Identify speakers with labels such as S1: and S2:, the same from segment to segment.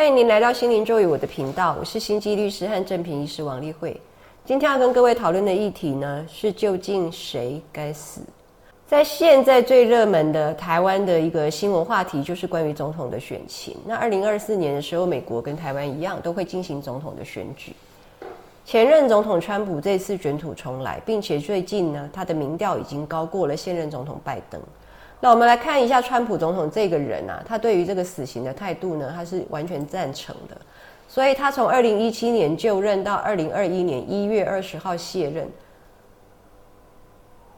S1: 欢迎您来到心灵咒语我的频道，我是心机律师和正品医师王丽慧。今天要跟各位讨论的议题呢，是究竟谁该死？在现在最热门的台湾的一个新闻话题，就是关于总统的选情。那二零二四年的时候，美国跟台湾一样，都会进行总统的选举。前任总统川普这次卷土重来，并且最近呢，他的民调已经高过了现任总统拜登。那我们来看一下川普总统这个人啊，他对于这个死刑的态度呢，他是完全赞成的。所以他从二零一七年就任到二零二一年一月二十号卸任，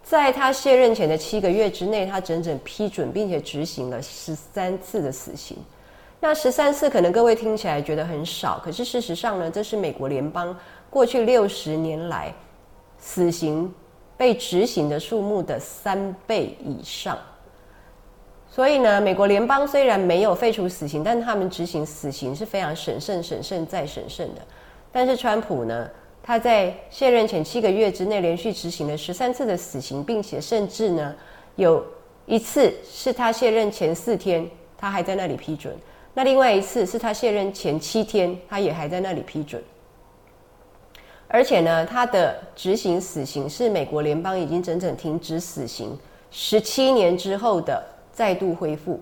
S1: 在他卸任前的七个月之内，他整整批准并且执行了十三次的死刑。那十三次可能各位听起来觉得很少，可是事实上呢，这是美国联邦过去六十年来死刑被执行的数目的三倍以上。所以呢，美国联邦虽然没有废除死刑，但他们执行死刑是非常审慎、审慎再审慎的。但是川普呢，他在卸任前七个月之内连续执行了十三次的死刑，并且甚至呢，有一次是他卸任前四天，他还在那里批准；那另外一次是他卸任前七天，他也还在那里批准。而且呢，他的执行死刑是美国联邦已经整整停止死刑十七年之后的。再度恢复，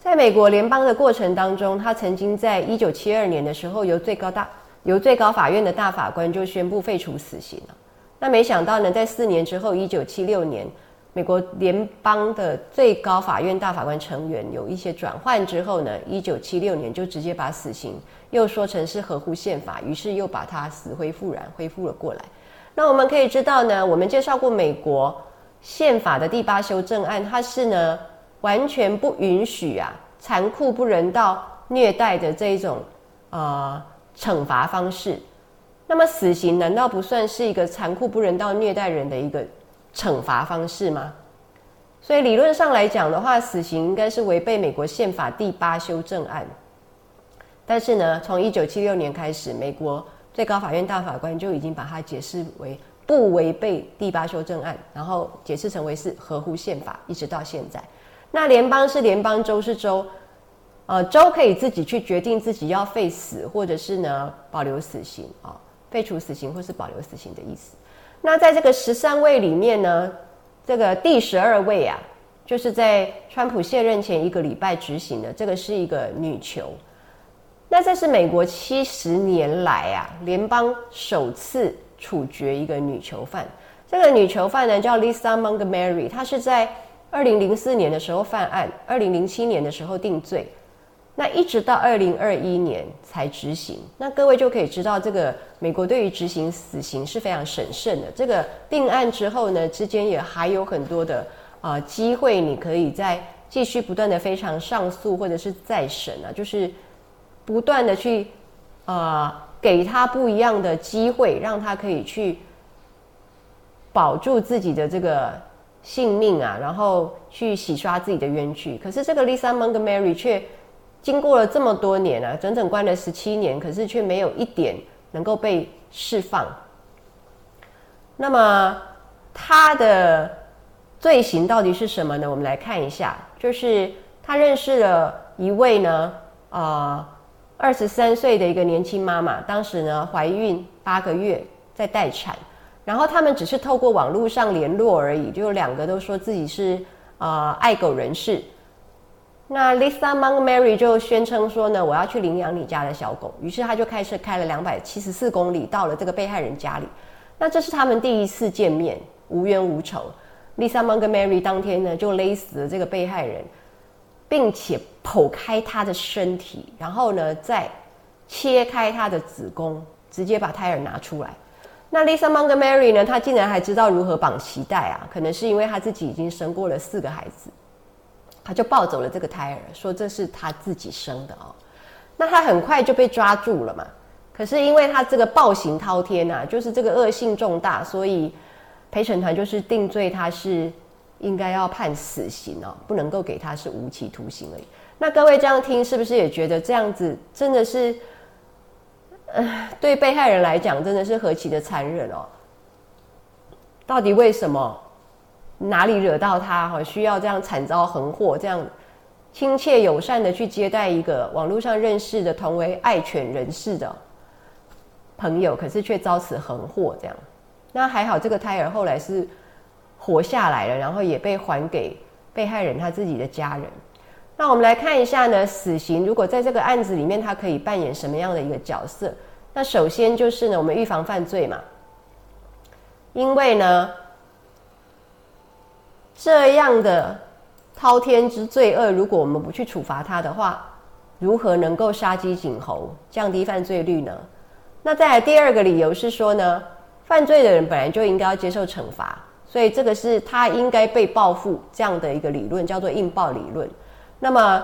S1: 在美国联邦的过程当中，他曾经在一九七二年的时候，由最高大由最高法院的大法官就宣布废除死刑了。那没想到呢，在四年之后，一九七六年，美国联邦的最高法院大法官成员有一些转换之后呢，一九七六年就直接把死刑又说成是合乎宪法，于是又把它死灰复燃，恢复了过来。那我们可以知道呢，我们介绍过美国。宪法的第八修正案，它是呢完全不允许啊残酷不人道虐待的这一种呃惩罚方式。那么死刑难道不算是一个残酷不人道虐待人的一个惩罚方式吗？所以理论上来讲的话，死刑应该是违背美国宪法第八修正案。但是呢，从一九七六年开始，美国最高法院大法官就已经把它解释为。不违背第八修正案，然后解释成为是合乎宪法，一直到现在。那联邦是联邦，州是州，呃，州可以自己去决定自己要废死，或者是呢保留死刑啊，废除死刑或是保留死刑的意思。那在这个十三位里面呢，这个第十二位啊，就是在川普卸任前一个礼拜执行的，这个是一个女囚。那这是美国七十年来啊，联邦首次。处决一个女囚犯，这个女囚犯呢叫 Lisa Montgomery，她是在二零零四年的时候犯案，二零零七年的时候定罪，那一直到二零二一年才执行。那各位就可以知道，这个美国对于执行死刑是非常审慎的。这个定案之后呢，之间也还有很多的啊机会，你可以再继续不断的非常上诉或者是再审啊，就是不断的去啊。给他不一样的机会，让他可以去保住自己的这个性命啊，然后去洗刷自己的冤屈。可是这个 Lisa Montgomery 却经过了这么多年啊，整整关了十七年，可是却没有一点能够被释放。那么他的罪行到底是什么呢？我们来看一下，就是他认识了一位呢，啊。二十三岁的一个年轻妈妈，当时呢怀孕八个月，在待产，然后他们只是透过网络上联络而已，就两个都说自己是啊爱狗人士。那 Lisa Montgomery 就宣称说呢，我要去领养你家的小狗，于是他就开车开了两百七十四公里，到了这个被害人家里。那这是他们第一次见面，无冤无仇。Lisa Montgomery 当天呢就勒死了这个被害人。并且剖开他的身体，然后呢，再切开他的子宫，直接把胎儿拿出来。那 Lisa Montgomery 呢？她竟然还知道如何绑脐带啊？可能是因为她自己已经生过了四个孩子，她就抱走了这个胎儿，说这是她自己生的哦。那她很快就被抓住了嘛？可是因为她这个暴行滔天呐，就是这个恶性重大，所以陪审团就是定罪她是。应该要判死刑哦，不能够给他是无期徒刑而已。那各位这样听，是不是也觉得这样子真的是，呃，对被害人来讲真的是何其的残忍哦？到底为什么？哪里惹到他？哈，需要这样惨遭横祸，这样亲切友善的去接待一个网络上认识的同为爱犬人士的朋友，可是却遭此横祸，这样。那还好，这个胎儿后来是活下来了，然后也被还给被害人他自己的家人。那我们来看一下呢，死刑如果在这个案子里面，它可以扮演什么样的一个角色？那首先就是呢，我们预防犯罪嘛，因为呢，这样的。滔天之罪恶，如果我们不去处罚他的话，如何能够杀鸡儆猴，降低犯罪率呢？那再来第二个理由是说呢，犯罪的人本来就应该要接受惩罚，所以这个是他应该被报复这样的一个理论，叫做应报理论。那么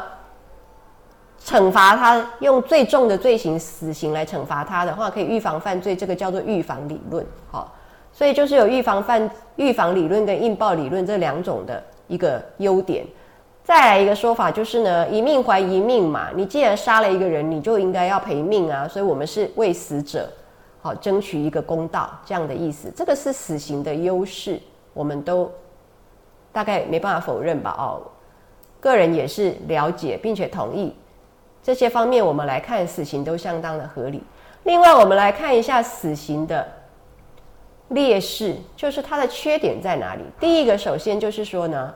S1: 惩罚他用最重的罪行死刑来惩罚他的话，可以预防犯罪，这个叫做预防理论。好，所以就是有预防犯预防理论跟应报理论这两种的。一个优点，再来一个说法就是呢，一命还一命嘛。你既然杀了一个人，你就应该要赔命啊。所以，我们是为死者好争取一个公道，这样的意思。这个是死刑的优势，我们都大概没办法否认吧？哦，个人也是了解并且同意这些方面。我们来看死刑都相当的合理。另外，我们来看一下死刑的。劣势就是它的缺点在哪里？第一个，首先就是说呢，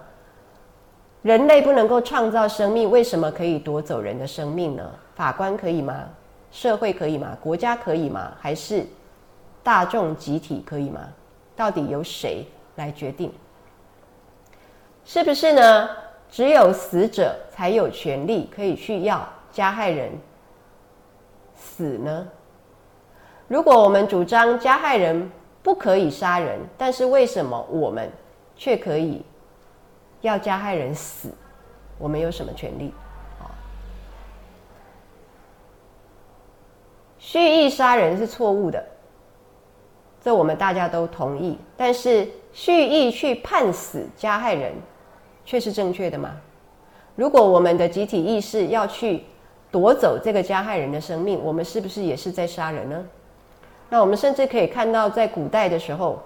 S1: 人类不能够创造生命，为什么可以夺走人的生命呢？法官可以吗？社会可以吗？国家可以吗？还是大众集体可以吗？到底由谁来决定？是不是呢？只有死者才有权利可以去要加害人死呢？如果我们主张加害人，不可以杀人，但是为什么我们却可以要加害人死？我们有什么权利？啊，蓄意杀人是错误的，这我们大家都同意。但是蓄意去判死加害人，却是正确的吗？如果我们的集体意识要去夺走这个加害人的生命，我们是不是也是在杀人呢？那我们甚至可以看到，在古代的时候，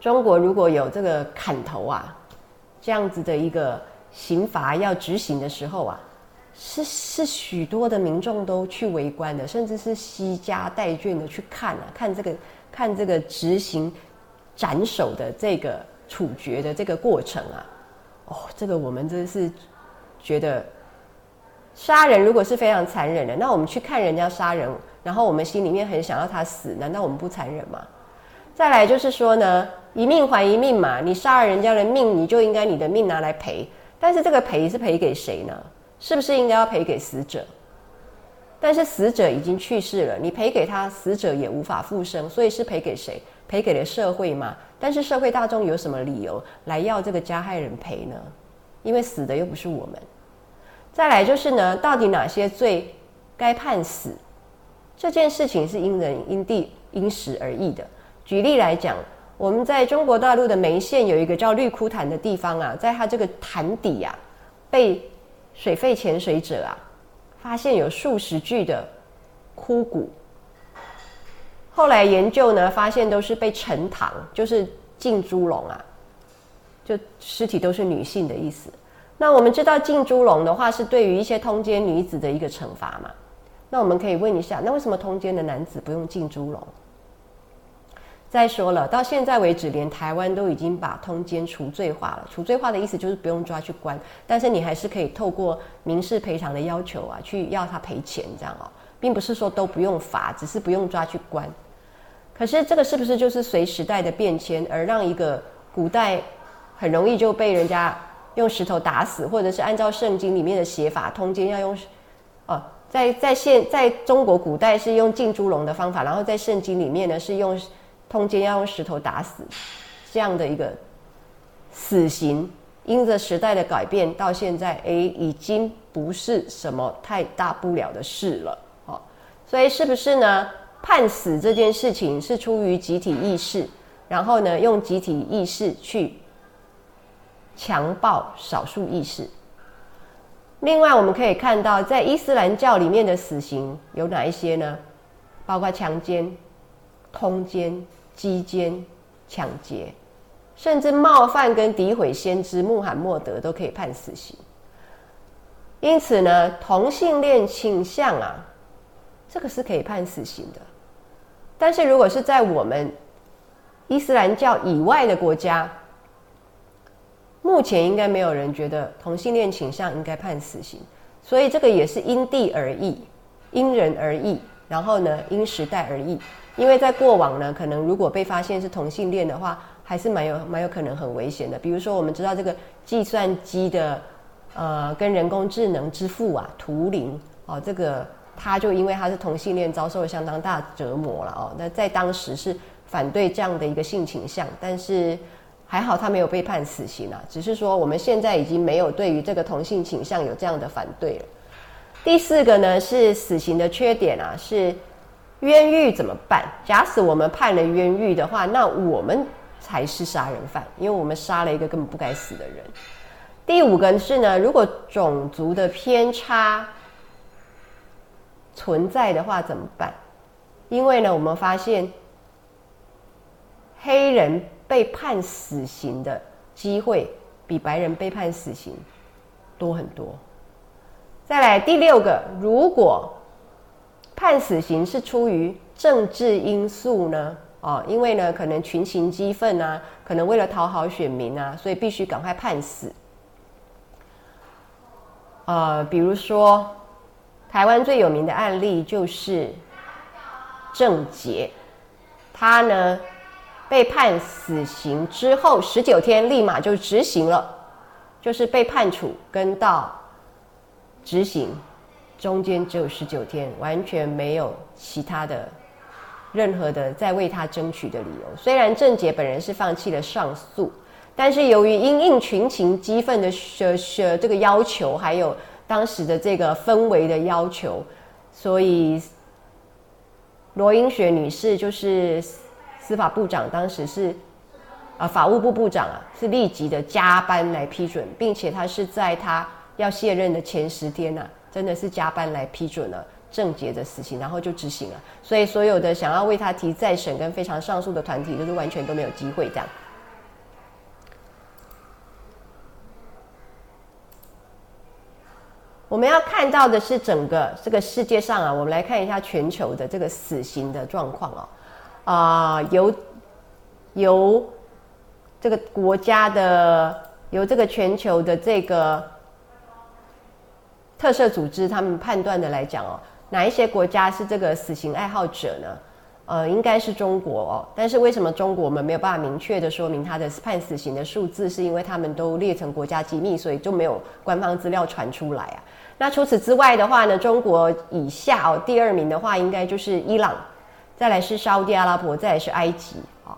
S1: 中国如果有这个砍头啊这样子的一个刑罚要执行的时候啊，是是许多的民众都去围观的，甚至是惜家带眷的去看啊，看这个看这个执行斩首的这个处决的这个过程啊，哦，这个我们真是觉得杀人如果是非常残忍的，那我们去看人家杀人。然后我们心里面很想要他死，难道我们不残忍吗？再来就是说呢，一命还一命嘛，你杀了人家的命，你就应该你的命拿来赔。但是这个赔是赔给谁呢？是不是应该要赔给死者？但是死者已经去世了，你赔给他，死者也无法复生，所以是赔给谁？赔给了社会嘛？但是社会大众有什么理由来要这个加害人赔呢？因为死的又不是我们。再来就是呢，到底哪些罪该判死？这件事情是因人因地因时而异的。举例来讲，我们在中国大陆的眉县有一个叫绿枯潭的地方啊，在它这个潭底啊，被水肺潜水者啊发现有数十具的枯骨。后来研究呢，发现都是被沉塘，就是浸猪笼啊，就尸体都是女性的意思。那我们知道浸猪笼的话，是对于一些通奸女子的一个惩罚嘛。那我们可以问一下，那为什么通奸的男子不用进猪笼？再说了，到现在为止，连台湾都已经把通奸除罪化了。除罪化的意思就是不用抓去关，但是你还是可以透过民事赔偿的要求啊，去要他赔钱这样哦，并不是说都不用罚，只是不用抓去关。可是这个是不是就是随时代的变迁而让一个古代很容易就被人家用石头打死，或者是按照圣经里面的写法，通奸要用哦？在在现在中国古代是用浸猪笼的方法，然后在圣经里面呢是用通奸要用石头打死这样的一个死刑，因着时代的改变，到现在哎已经不是什么太大不了的事了，所以是不是呢？判死这件事情是出于集体意识，然后呢用集体意识去强暴少数意识。另外，我们可以看到，在伊斯兰教里面的死刑有哪一些呢？包括强奸、通奸、击奸、抢劫，甚至冒犯跟诋毁先知穆罕默德都可以判死刑。因此呢，同性恋倾向啊，这个是可以判死刑的。但是如果是在我们伊斯兰教以外的国家，目前应该没有人觉得同性恋倾向应该判死刑，所以这个也是因地而异、因人而异，然后呢，因时代而异。因为在过往呢，可能如果被发现是同性恋的话，还是蛮有蛮有可能很危险的。比如说，我们知道这个计算机的呃跟人工智能之父啊，图灵哦，这个他就因为他是同性恋，遭受了相当大折磨了哦。那在当时是反对这样的一个性倾向，但是。还好他没有被判死刑啊，只是说我们现在已经没有对于这个同性倾向有这样的反对了。第四个呢是死刑的缺点啊，是冤狱怎么办？假使我们判了冤狱的话，那我们才是杀人犯，因为我们杀了一个根本不该死的人。第五个是呢，如果种族的偏差存在的话怎么办？因为呢，我们发现黑人。被判死刑的机会比白人被判死刑多很多。再来第六个，如果判死刑是出于政治因素呢？哦，因为呢可能群情激愤啊，可能为了讨好选民啊，所以必须赶快判死。呃，比如说台湾最有名的案例就是郑捷，他呢。被判死刑之后十九天立马就执行了，就是被判处跟到执行中间只有十九天，完全没有其他的任何的在为他争取的理由。虽然郑杰本人是放弃了上诉，但是由于因应群情激愤的呃呃这个要求，还有当时的这个氛围的要求，所以罗英雪女士就是。司法部长当时是，啊，法务部部长啊，是立即的加班来批准，并且她是在她要卸任的前十天呐，真的是加班来批准了郑捷的死刑，然后就执行了。所以所有的想要为他提再审跟非常上诉的团体，就是完全都没有机会这样。我们要看到的是整个这个世界上啊，我们来看一下全球的这个死刑的状况哦。啊，由由这个国家的，由这个全球的这个特色组织，他们判断的来讲哦，哪一些国家是这个死刑爱好者呢？呃，应该是中国哦。但是为什么中国我们没有办法明确的说明他的判死刑的数字？是因为他们都列成国家机密，所以就没有官方资料传出来啊。那除此之外的话呢，中国以下哦，第二名的话应该就是伊朗。再来是沙地阿拉伯，再来是埃及啊。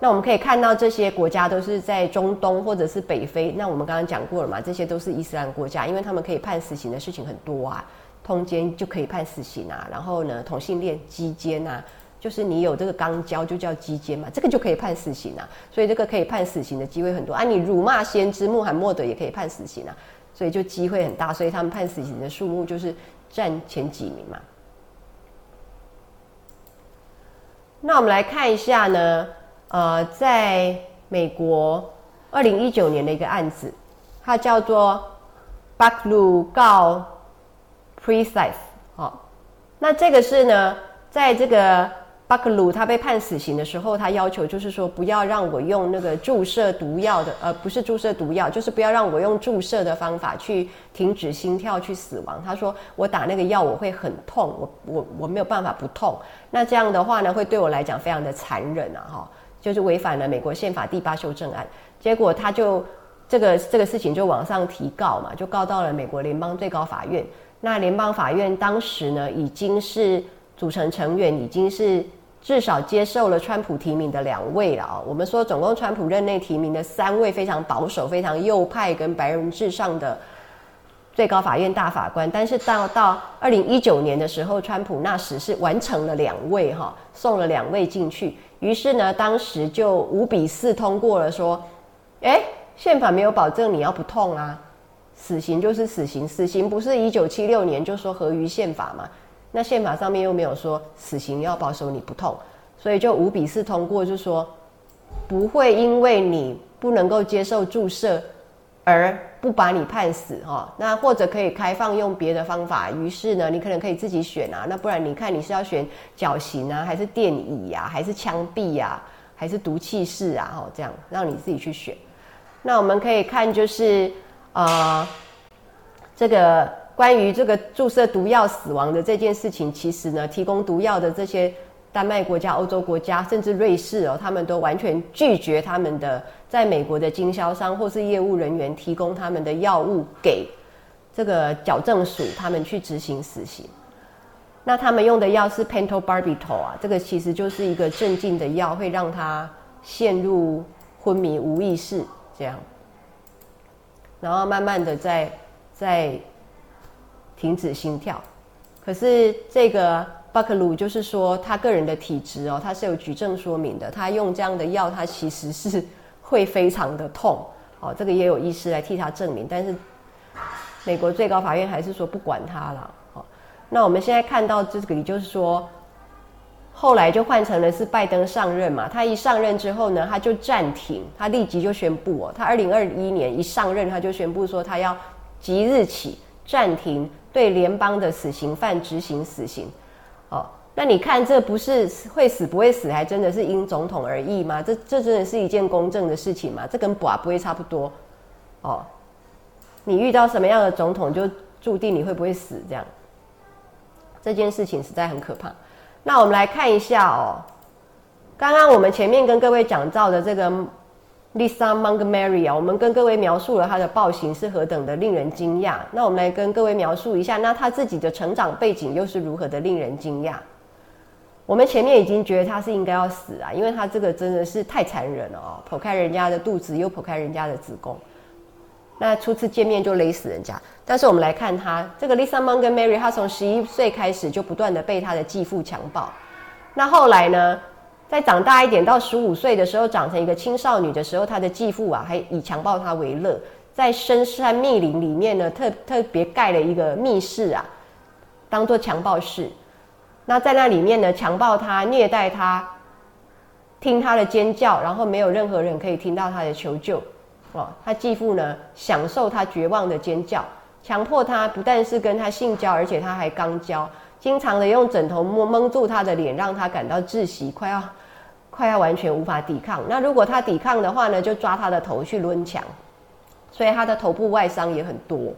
S1: 那我们可以看到这些国家都是在中东或者是北非。那我们刚刚讲过了嘛，这些都是伊斯兰国家，因为他们可以判死刑的事情很多啊，通奸就可以判死刑啊。然后呢，同性恋、基奸啊，就是你有这个肛交就叫基奸嘛，这个就可以判死刑啊。所以这个可以判死刑的机会很多啊。你辱骂先知穆罕默德也可以判死刑啊，所以就机会很大。所以他们判死刑的数目就是占前几名嘛。那我们来看一下呢，呃，在美国二零一九年的一个案子，它叫做巴克鲁告 Precise，好，那这个是呢，在这个。巴克鲁他被判死刑的时候，他要求就是说不要让我用那个注射毒药的，呃，不是注射毒药，就是不要让我用注射的方法去停止心跳去死亡。他说我打那个药我会很痛，我我我没有办法不痛。那这样的话呢，会对我来讲非常的残忍啊，哈，就是违反了美国宪法第八修正案。结果他就这个这个事情就往上提告嘛，就告到了美国联邦最高法院。那联邦法院当时呢，已经是。组成成员已经是至少接受了川普提名的两位了啊。我们说总共川普任内提名的三位非常保守、非常右派跟白人至上的最高法院大法官，但是到到二零一九年的时候，川普那时是完成了两位哈，送了两位进去，于是呢，当时就五比四通过了，说，哎，宪法没有保证你要不痛啊，死刑就是死刑，死刑不是一九七六年就说合于宪法嘛。那宪法上面又没有说死刑要保守你不痛，所以就五比四通过，就说不会因为你不能够接受注射而不把你判死哈，那或者可以开放用别的方法。于是呢，你可能可以自己选啊。那不然你看你是要选绞刑啊，还是电椅呀，还是枪毙呀，还是毒气室啊？哈，这样让你自己去选。那我们可以看就是呃，这个关于这个注射毒药死亡的这件事情，其实呢，提供毒药的这些。丹麦国家、欧洲国家，甚至瑞士哦，他们都完全拒绝他们的在美国的经销商或是业务人员提供他们的药物给这个矫正署，他们去执行死刑。那他们用的药是 pentobarbital 啊，这个其实就是一个镇静的药，会让他陷入昏迷无意识这样，然后慢慢的在在停止心跳。可是这个。巴克鲁就是说，他个人的体质哦，他是有举证说明的。他用这样的药，他其实是会非常的痛哦。这个也有医师来替他证明，但是美国最高法院还是说不管他了。好，那我们现在看到这个，也就是说，后来就换成了是拜登上任嘛。他一上任之后呢，他就暂停，他立即就宣布哦，他二零二一年一上任，他就宣布说，他要即日起暂停对联邦的死刑犯执行死刑。哦，那你看，这不是会死不会死，还真的是因总统而异吗？这这真的是一件公正的事情吗？这跟不不会差不多？哦，你遇到什么样的总统，就注定你会不会死？这样，这件事情实在很可怕。那我们来看一下哦，刚刚我们前面跟各位讲到的这个。Lisa Montgomery 啊，我们跟各位描述了她的暴行是何等的令人惊讶。那我们来跟各位描述一下，那她自己的成长背景又是如何的令人惊讶？我们前面已经觉得她是应该要死啊，因为她这个真的是太残忍了哦，剖开人家的肚子又剖开人家的子宫，那初次见面就勒死人家。但是我们来看她这个 Lisa Montgomery，她从十一岁开始就不断的被她的继父强暴，那后来呢？在长大一点，到十五岁的时候，长成一个青少女的时候，她的继父啊，还以强暴她为乐，在深山密林里面呢，特特别盖了一个密室啊，当做强暴室。那在那里面呢，强暴她，虐待她，听她的尖叫，然后没有任何人可以听到她的求救。哦，他继父呢，享受她绝望的尖叫，强迫她不但是跟他性交，而且他还肛交，经常的用枕头蒙蒙住她的脸，让她感到窒息，快要。快要完全无法抵抗。那如果他抵抗的话呢，就抓他的头去抡墙，所以他的头部外伤也很多。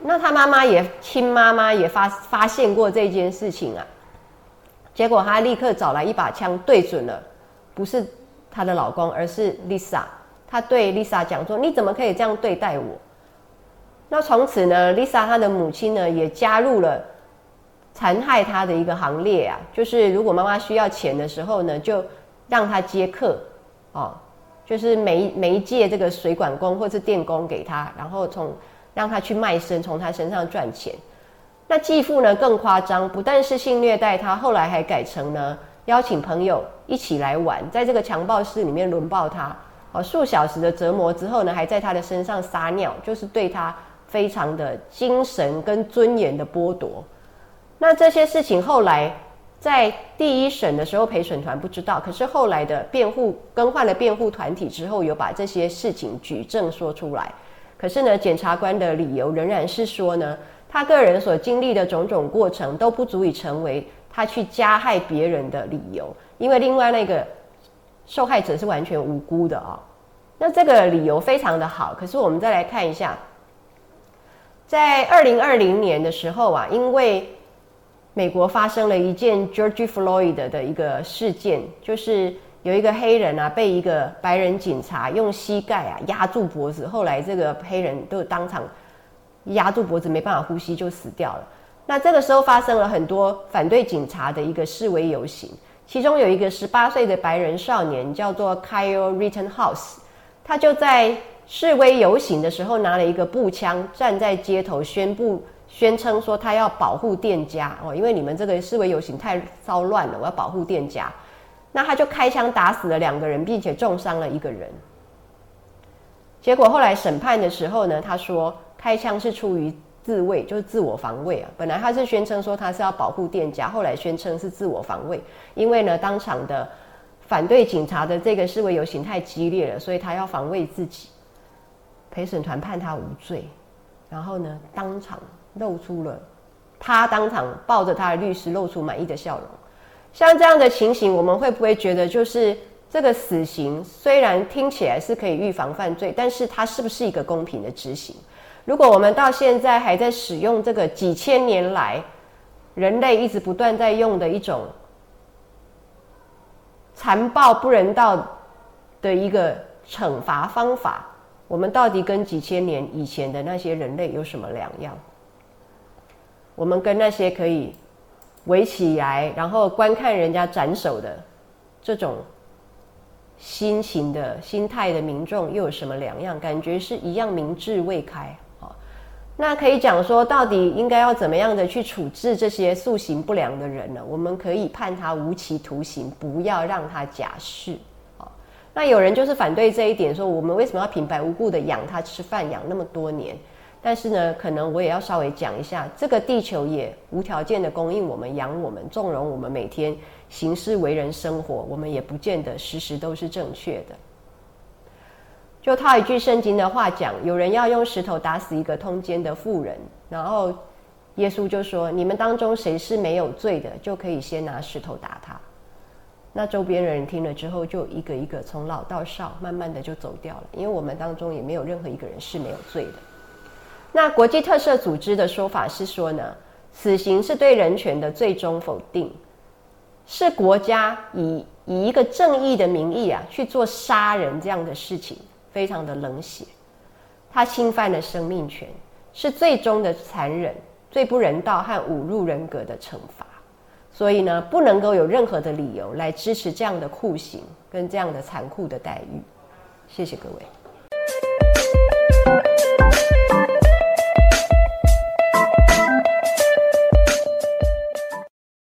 S1: 那他妈妈也亲妈妈也发发现过这件事情啊，结果他立刻找来一把枪对准了，不是她的老公，而是 Lisa。他对 Lisa 讲说：“你怎么可以这样对待我？”那从此呢，Lisa 她的母亲呢也加入了。残害他的一个行列啊，就是如果妈妈需要钱的时候呢，就让他接客，哦，就是媒媒介这个水管工或是电工给他，然后从让他去卖身，从他身上赚钱。那继父呢更夸张，不但是性虐待他，后来还改成呢邀请朋友一起来玩，在这个强暴室里面轮暴他，哦，数小时的折磨之后呢，还在他的身上撒尿，就是对他非常的精神跟尊严的剥夺。那这些事情后来在第一审的时候，陪审团不知道。可是后来的辩护更换了辩护团体之后，有把这些事情举证说出来。可是呢，检察官的理由仍然是说呢，他个人所经历的种种过程都不足以成为他去加害别人的理由，因为另外那个受害者是完全无辜的啊。那这个理由非常的好。可是我们再来看一下，在二零二零年的时候啊，因为美国发生了一件 George Floyd 的一个事件，就是有一个黑人啊被一个白人警察用膝盖啊压住脖子，后来这个黑人都当场压住脖子没办法呼吸就死掉了。那这个时候发生了很多反对警察的一个示威游行，其中有一个十八岁的白人少年叫做 Kyle Rittenhouse，他就在示威游行的时候拿了一个步枪站在街头宣布。宣称说他要保护店家哦，因为你们这个示威游行太骚乱了，我要保护店家。那他就开枪打死了两个人，并且重伤了一个人。结果后来审判的时候呢，他说开枪是出于自卫，就是自我防卫啊。本来他是宣称说他是要保护店家，后来宣称是自我防卫，因为呢当场的反对警察的这个示威游行太激烈了，所以他要防卫自己。陪审团判他无罪，然后呢，当场露出了他当场抱着他的律师露出满意的笑容。像这样的情形，我们会不会觉得就是这个死刑虽然听起来是可以预防犯罪，但是它是不是一个公平的执行？如果我们到现在还在使用这个几千年来人类一直不断在用的一种残暴不人道的一个惩罚方法，我们到底跟几千年以前的那些人类有什么两样？我们跟那些可以围起来然后观看人家斩首的这种心情的心态的民众又有什么两样？感觉是一样明智未开。那可以讲说，到底应该要怎么样的去处置这些素行不良的人呢？我们可以判他无期徒刑，不要让他假释。那有人就是反对这一点，说我们为什么要平白无故的养他吃饭养那么多年？但是呢，可能我也要稍微讲一下，这个地球也无条件的供应我们、养我们、纵容我们每天行事为人生活，我们也不见得时时都是正确的。就套一句圣经的话讲，有人要用石头打死一个通奸的妇人，然后耶稣就说：“你们当中谁是没有罪的，就可以先拿石头打他。”那周边人听了之后，就一个一个从老到少，慢慢的就走掉了，因为我们当中也没有任何一个人是没有罪的。那国际特赦组织的说法是说呢，死刑是对人权的最终否定，是国家以以一个正义的名义啊去做杀人这样的事情。非常的冷血，他侵犯了生命权，是最终的残忍、最不人道和侮辱人格的惩罚。所以呢不能够有任何的理由来支持这样的酷刑跟这样的残酷的待遇。谢谢各位。